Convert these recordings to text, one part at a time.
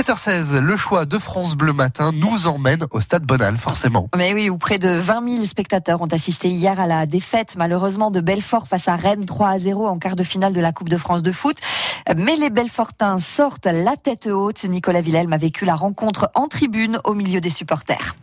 7h16, le choix de France Bleu Matin nous emmène au Stade Bonal, forcément. Mais oui, où près de 20 000 spectateurs ont assisté hier à la défaite, malheureusement, de Belfort face à Rennes 3 à 0 en quart de finale de la Coupe de France de foot. Mais les Belfortins sortent la tête haute. Nicolas Villelme a vécu la rencontre en tribune au milieu des supporters.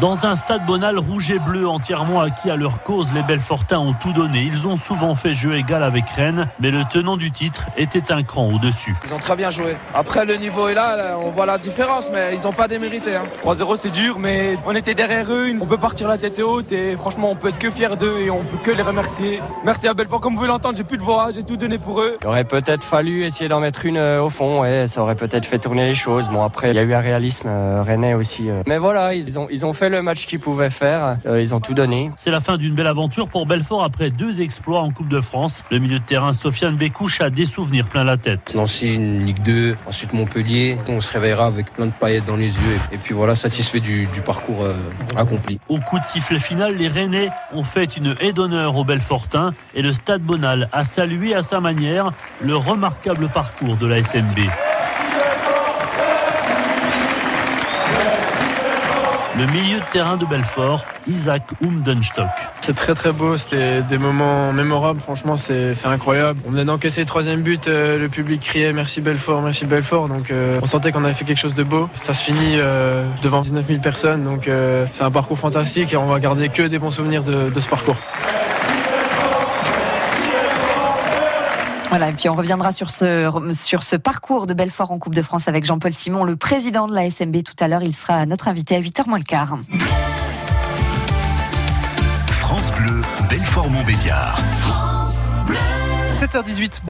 Dans un stade bonal rouge et bleu entièrement acquis à leur cause, les Belfortins ont tout donné. Ils ont souvent fait jeu égal avec Rennes, mais le tenant du titre était un cran au-dessus. Ils ont très bien joué. Après, le niveau est là, on voit la différence, mais ils n'ont pas démérité. Hein. 3-0, c'est dur, mais on était derrière eux. On peut partir la tête haute et franchement, on peut être que fiers d'eux et on peut que les remercier. Merci à Belfort, comme vous l'entendre, j'ai plus de voix, j'ai tout donné pour eux. Il aurait peut-être fallu essayer d'en mettre une euh, au fond, ouais, ça aurait peut-être fait tourner les choses. Bon, après, il y a eu un réalisme euh, rennais aussi. euh. Mais voilà, ils ont, ils ont fait le match qu'ils pouvaient faire, euh, ils ont tout donné. C'est la fin d'une belle aventure pour Belfort après deux exploits en Coupe de France. Le milieu de terrain Sofiane Bécouche a des souvenirs plein la tête. Nancy, une Ligue 2, ensuite Montpellier. On se réveillera avec plein de paillettes dans les yeux. Et puis voilà, satisfait du, du parcours euh, accompli. Au coup de sifflet final, les Rennais ont fait une haie d'honneur aux Belfortins et le Stade Bonal a salué à sa manière le remarquable parcours de la SMB. Le milieu de terrain de Belfort, Isaac Umdenstock. C'est très très beau, c'était des moments mémorables, franchement c'est incroyable. On venait d'encaisser le troisième but, euh, le public criait merci Belfort, merci Belfort, donc euh, on sentait qu'on avait fait quelque chose de beau. Ça se finit euh, devant 19 000 personnes, donc c'est un parcours fantastique et on va garder que des bons souvenirs de ce parcours. Voilà, et puis on reviendra sur ce, sur ce parcours de Belfort en Coupe de France avec Jean-Paul Simon, le président de la SMB tout à l'heure. Il sera notre invité à 8h moins le quart. France Bleu, Belfort-Montbéliard. 7h18.